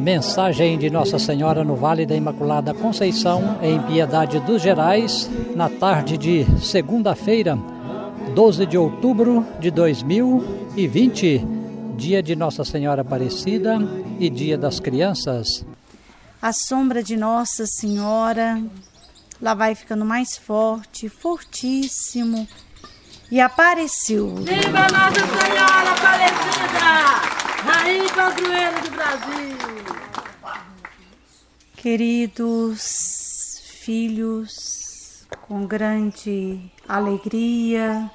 Mensagem de Nossa Senhora no Vale da Imaculada Conceição, em Piedade dos Gerais, na tarde de segunda-feira, 12 de outubro de 2020, dia de Nossa Senhora Aparecida e dia das crianças. A sombra de Nossa Senhora lá vai ficando mais forte, fortíssimo. E apareceu. Viva Nossa Senhora Aparecida! Rainha padroeira do Brasil! Queridos filhos, com grande alegria,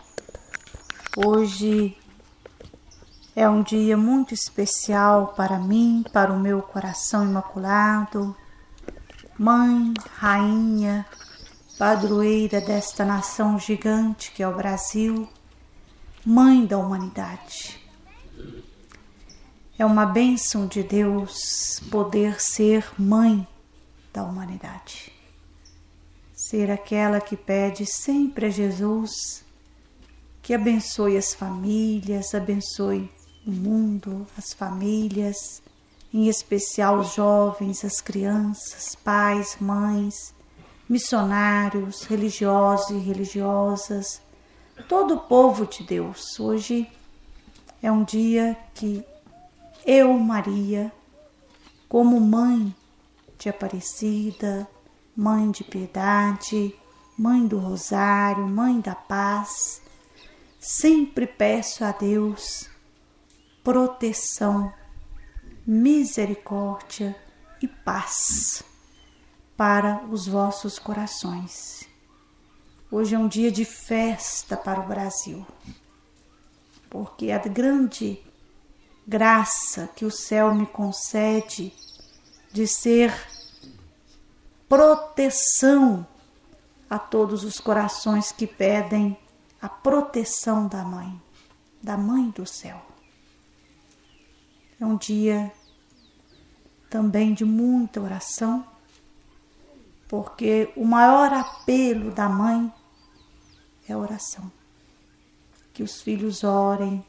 hoje é um dia muito especial para mim, para o meu coração imaculado. Mãe, rainha, padroeira desta nação gigante que é o Brasil, mãe da humanidade. É uma bênção de Deus poder ser mãe da humanidade. Ser aquela que pede sempre a Jesus que abençoe as famílias, abençoe o mundo, as famílias, em especial os jovens, as crianças, pais, mães, missionários, religiosos e religiosas, todo o povo de Deus. Hoje é um dia que eu, Maria, como mãe de Aparecida, mãe de piedade, mãe do Rosário, mãe da paz, sempre peço a Deus proteção misericórdia e paz para os vossos corações. Hoje é um dia de festa para o Brasil, porque a grande graça que o céu me concede de ser proteção a todos os corações que pedem a proteção da mãe, da mãe do céu. É um dia também de muita oração, porque o maior apelo da mãe é a oração. Que os filhos orem,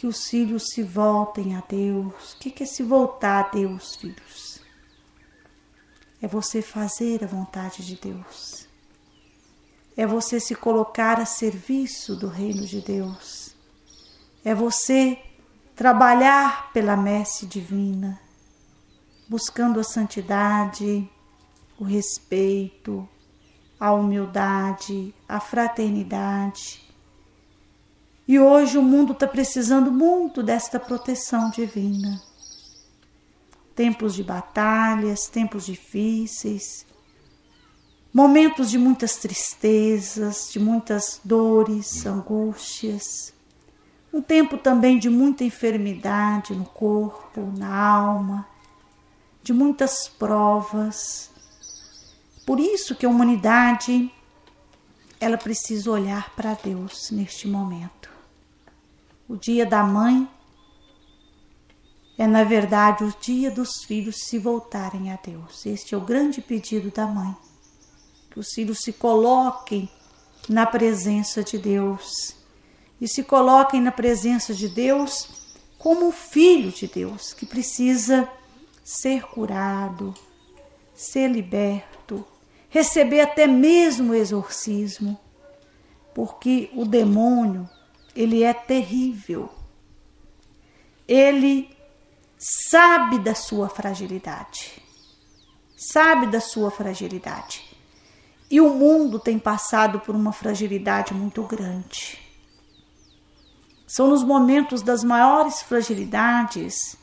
que os filhos se voltem a Deus. O que é se voltar a Deus, filhos? É você fazer a vontade de Deus. É você se colocar a serviço do reino de Deus. É você trabalhar pela messe divina, buscando a santidade, o respeito, a humildade, a fraternidade. E hoje o mundo está precisando muito desta proteção divina. Tempos de batalhas, tempos difíceis, momentos de muitas tristezas, de muitas dores, angústias um tempo também de muita enfermidade no corpo, na alma, de muitas provas. Por isso que a humanidade ela precisa olhar para Deus neste momento. O dia da mãe é, na verdade, o dia dos filhos se voltarem a Deus. Este é o grande pedido da mãe. Que os filhos se coloquem na presença de Deus e se coloquem na presença de Deus como filho de Deus que precisa ser curado, ser liberto, receber até mesmo exorcismo, porque o demônio, ele é terrível. Ele sabe da sua fragilidade. Sabe da sua fragilidade. E o mundo tem passado por uma fragilidade muito grande. São nos momentos das maiores fragilidades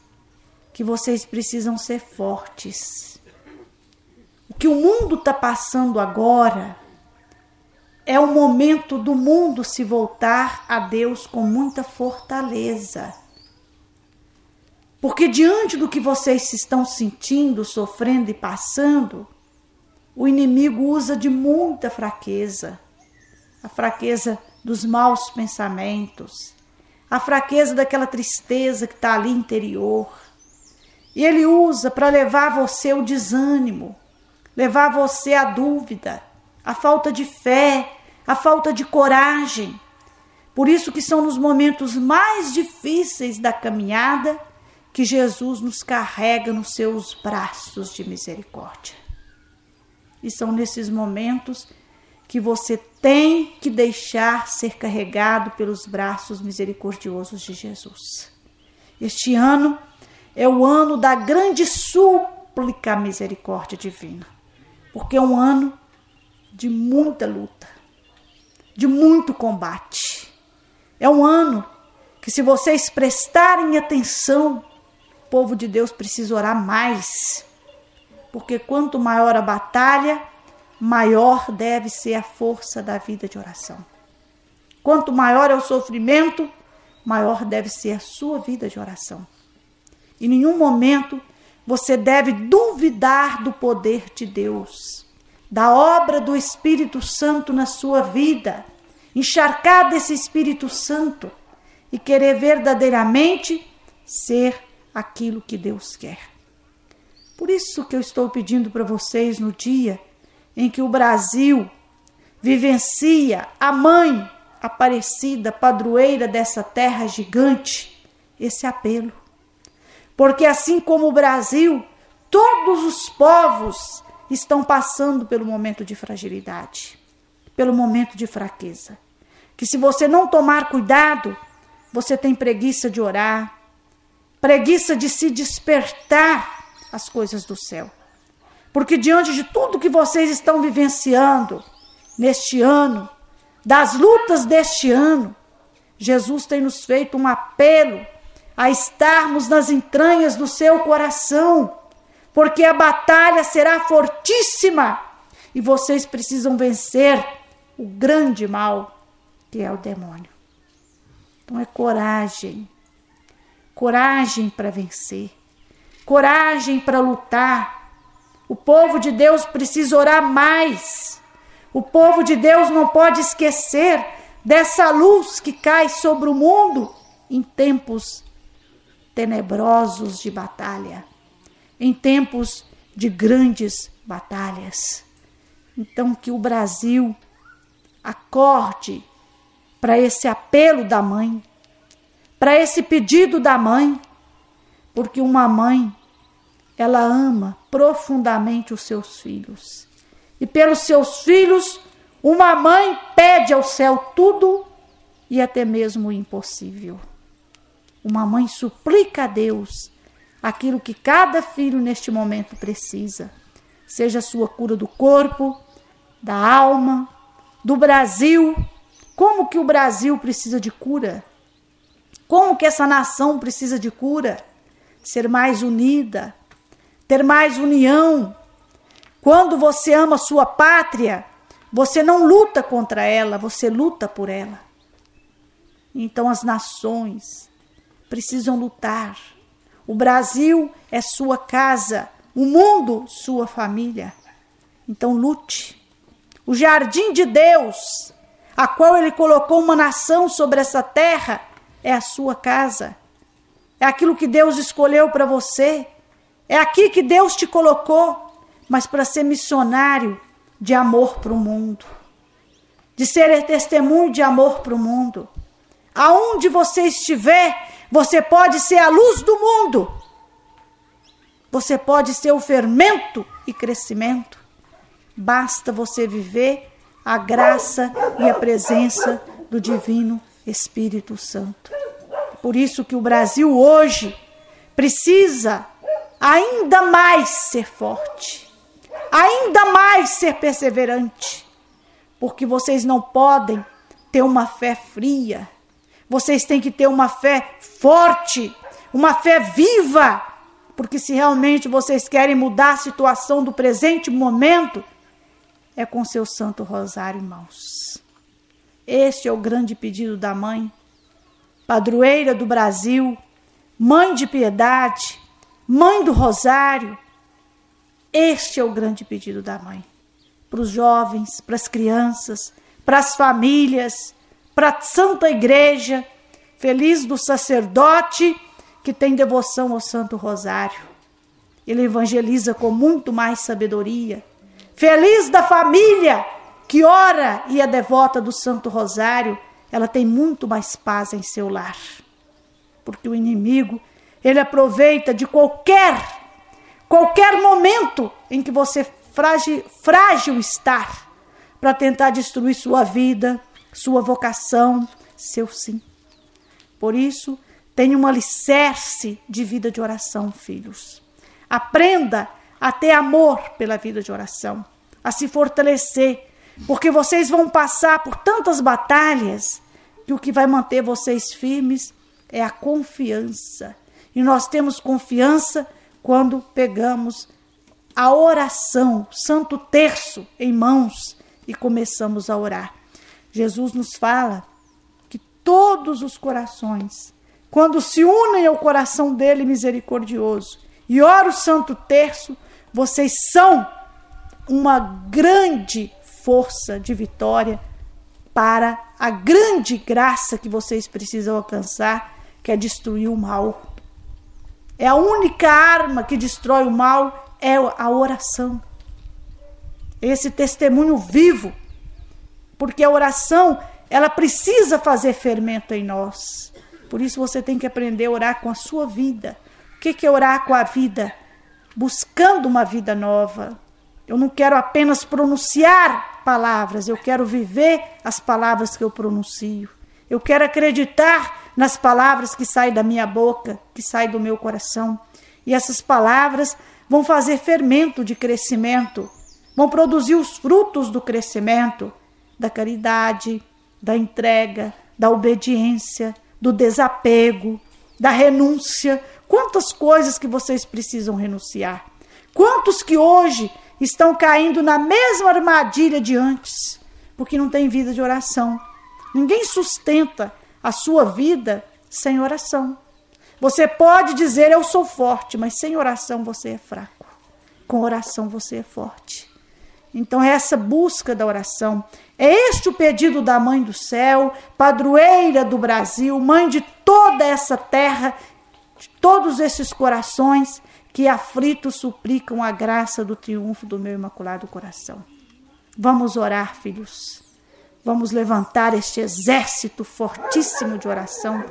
que vocês precisam ser fortes. Que o mundo está passando agora é o momento do mundo se voltar a Deus com muita fortaleza. Porque diante do que vocês estão sentindo, sofrendo e passando, o inimigo usa de muita fraqueza a fraqueza dos maus pensamentos, a fraqueza daquela tristeza que está ali interior. E ele usa para levar você o desânimo, levar você a dúvida, a falta de fé, a falta de coragem. Por isso que são nos momentos mais difíceis da caminhada que Jesus nos carrega nos seus braços de misericórdia. E são nesses momentos que você tem que deixar ser carregado pelos braços misericordiosos de Jesus. Este ano é o ano da grande súplica à misericórdia divina, porque é um ano de muita luta, de muito combate. É um ano que, se vocês prestarem atenção, o povo de Deus precisa orar mais, porque quanto maior a batalha, maior deve ser a força da vida de oração. Quanto maior é o sofrimento, maior deve ser a sua vida de oração. Em nenhum momento você deve duvidar do poder de Deus, da obra do Espírito Santo na sua vida, encharcar desse Espírito Santo e querer verdadeiramente ser aquilo que Deus quer. Por isso que eu estou pedindo para vocês no dia em que o Brasil vivencia a mãe aparecida, padroeira dessa terra gigante, esse apelo. Porque assim como o Brasil, todos os povos estão passando pelo momento de fragilidade, pelo momento de fraqueza. Que se você não tomar cuidado, você tem preguiça de orar, preguiça de se despertar às coisas do céu. Porque diante de tudo que vocês estão vivenciando neste ano, das lutas deste ano, Jesus tem nos feito um apelo a estarmos nas entranhas do seu coração, porque a batalha será fortíssima e vocês precisam vencer o grande mal que é o demônio. Então é coragem, coragem para vencer, coragem para lutar o povo de Deus precisa orar mais. O povo de Deus não pode esquecer dessa luz que cai sobre o mundo em tempos tenebrosos de batalha, em tempos de grandes batalhas. Então, que o Brasil acorde para esse apelo da mãe, para esse pedido da mãe, porque uma mãe ela ama profundamente os seus filhos. E pelos seus filhos, uma mãe pede ao céu tudo e até mesmo o impossível. Uma mãe suplica a Deus aquilo que cada filho neste momento precisa, seja a sua cura do corpo, da alma, do Brasil. Como que o Brasil precisa de cura? Como que essa nação precisa de cura? Ser mais unida, ter mais união. Quando você ama sua pátria, você não luta contra ela, você luta por ela. Então as nações precisam lutar. O Brasil é sua casa, o mundo sua família. Então lute. O jardim de Deus, a qual ele colocou uma nação sobre essa terra, é a sua casa. É aquilo que Deus escolheu para você. É aqui que Deus te colocou, mas para ser missionário de amor para o mundo, de ser testemunho de amor para o mundo. Aonde você estiver, você pode ser a luz do mundo. Você pode ser o fermento e crescimento. Basta você viver a graça e a presença do divino Espírito Santo. Por isso que o Brasil hoje precisa ainda mais ser forte, ainda mais ser perseverante, porque vocês não podem ter uma fé fria, vocês têm que ter uma fé forte, uma fé viva, porque se realmente vocês querem mudar a situação do presente momento, é com seu Santo Rosário, irmãos. Este é o grande pedido da mãe, padroeira do Brasil, mãe de piedade, Mãe do Rosário, este é o grande pedido da mãe. Para os jovens, para as crianças, para as famílias, para a Santa Igreja, feliz do sacerdote que tem devoção ao Santo Rosário. Ele evangeliza com muito mais sabedoria. Feliz da família que ora e é devota do Santo Rosário, ela tem muito mais paz em seu lar. Porque o inimigo Ele aproveita de qualquer, qualquer momento em que você frágil, frágil estar para tentar destruir sua vida, sua vocação, seu sim. Por isso, tenha um alicerce de vida de oração, filhos. Aprenda a ter amor pela vida de oração, a se fortalecer, porque vocês vão passar por tantas batalhas que o que vai manter vocês firmes é a confiança. E nós temos confiança quando pegamos a oração, Santo Terço em mãos e começamos a orar. Jesus nos fala que todos os corações, quando se unem ao coração dele misericordioso e ora o Santo Terço, vocês são uma grande força de vitória para a grande graça que vocês precisam alcançar, que é destruir o mal. É a única arma que destrói o mal é a oração. Esse testemunho vivo, porque a oração, ela precisa fazer fermento em nós. Por isso você tem que aprender a orar com a sua vida. O que é orar com a vida? Buscando uma vida nova. Eu não quero apenas pronunciar palavras, eu quero viver as palavras que eu pronuncio. Eu quero acreditar nas palavras que saem da minha boca, que saem do meu coração. E essas palavras vão fazer fermento de crescimento, vão produzir os frutos do crescimento, da caridade, da entrega, da obediência, do desapego, da renúncia. Quantas coisas que vocês precisam renunciar? Quantos que hoje estão caindo na mesma armadilha de antes, porque não tem vida de oração? Ninguém sustenta a sua vida sem oração. Você pode dizer eu sou forte, mas sem oração você é fraco. Com oração você é forte. Então, é essa busca da oração. É este o pedido da Mãe do Céu, padroeira do Brasil, mãe de toda essa terra, de todos esses corações que aflitos suplicam a graça do triunfo do meu imaculado coração. Vamos orar, filhos. Vamos levantar este exército fortíssimo de oração,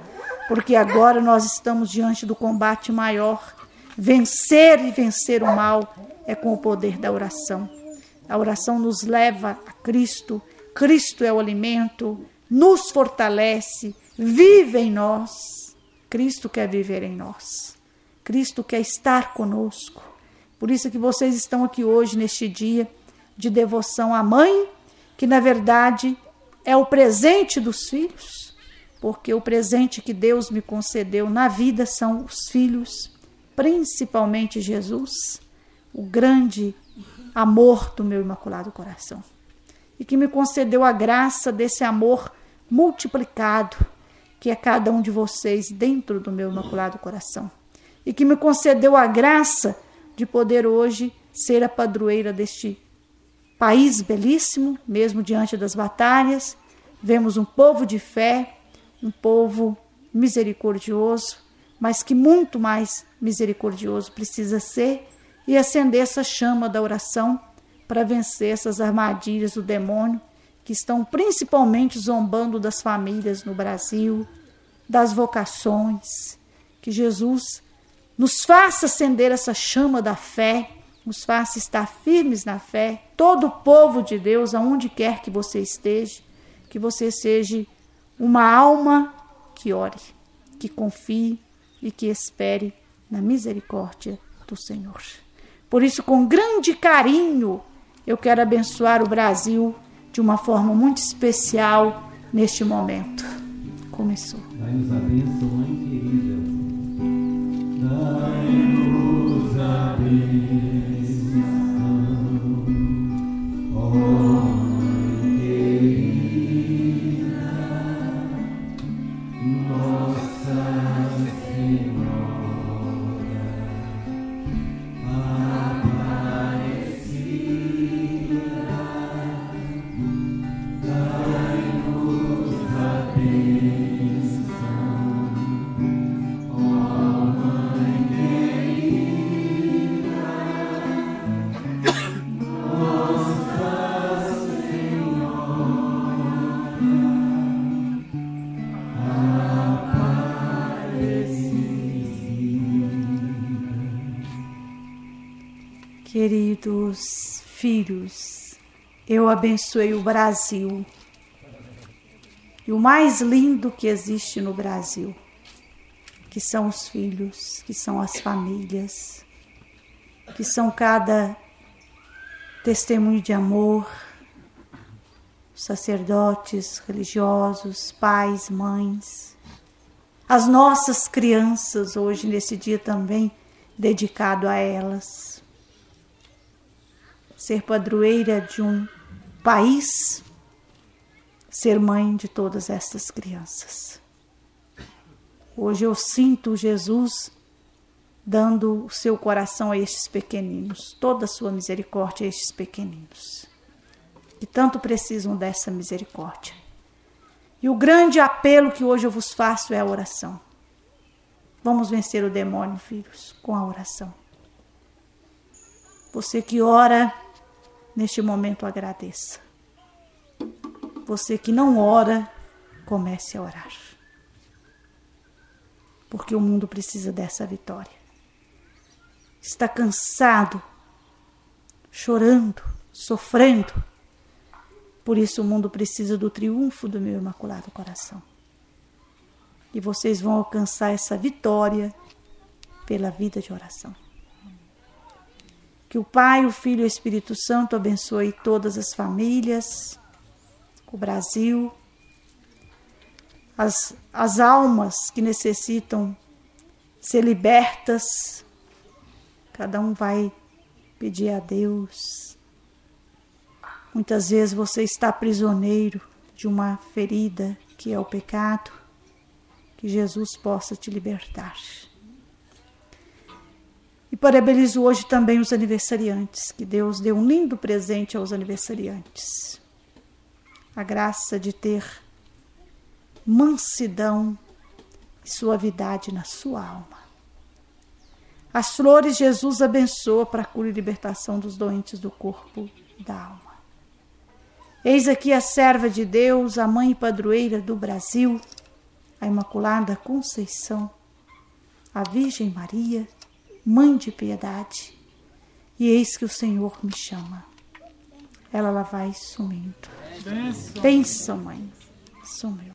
porque agora nós estamos diante do combate maior. Vencer e vencer o mal é com o poder da oração. A oração nos leva a Cristo, Cristo é o alimento, nos fortalece, vive em nós. Cristo quer viver em nós. Cristo quer estar conosco. Por isso que vocês estão aqui hoje neste dia de devoção à mãe, que na verdade é o presente dos filhos, porque o presente que Deus me concedeu na vida são os filhos, principalmente Jesus, o grande amor do meu imaculado coração. E que me concedeu a graça desse amor multiplicado, que é cada um de vocês dentro do meu imaculado coração. E que me concedeu a graça de poder hoje ser a padroeira deste país belíssimo, mesmo diante das batalhas. Vemos um povo de fé, um povo misericordioso, mas que muito mais misericordioso precisa ser e acender essa chama da oração para vencer essas armadilhas do demônio que estão principalmente zombando das famílias no Brasil, das vocações. Que Jesus nos faça acender essa chama da fé, nos faça estar firmes na fé, todo o povo de Deus, aonde quer que você esteja, que você seja uma alma que ore, que confie e que espere na misericórdia do Senhor. Por isso, com grande carinho, eu quero abençoar o Brasil de uma forma muito especial neste momento. Começou. Dai-nos a bênção, mãe querida. Dai-nos a bênção. Oh. Queridos filhos, eu abençoei o Brasil. E o mais lindo que existe no Brasil, que são os filhos, que são as famílias, que são cada testemunho de amor, sacerdotes religiosos, pais, mães, as nossas crianças, hoje, nesse dia também dedicado a elas ser padroeira de um país, ser mãe de todas estas crianças. Hoje eu sinto Jesus dando o seu coração a estes pequeninos, toda a sua misericórdia a estes pequeninos, que tanto precisam dessa misericórdia. E o grande apelo que hoje eu vos faço é a oração. Vamos vencer o demônio, filhos, com a oração. Você que ora, neste momento agradeça. Você que não ora, comece a orar. Porque o mundo precisa dessa vitória. Está cansado, chorando, sofrendo. Por isso o mundo precisa do triunfo do meu imaculado coração. E vocês vão alcançar essa vitória pela vida de oração. Que o Pai, o Filho e o Espírito Santo abençoe todas as famílias, o Brasil, as, as almas que necessitam ser libertas. Cada um vai pedir a Deus. Muitas vezes você está prisioneiro de uma ferida que é o pecado. Que Jesus possa te libertar. E parabenizo hoje também os aniversariantes, que Deus deu um lindo presente aos aniversariantes. A graça de ter mansidão e suavidade na sua alma. As flores Jesus abençoa para a cura e libertação dos doentes do corpo e da alma. Eis aqui a serva de Deus, a mãe padroeira do Brasil, a Imaculada Conceição, a Virgem Maria, Mãe de piedade, e eis que o Senhor me chama. Ela lá vai sumindo. Pensa, mãe, sumiu.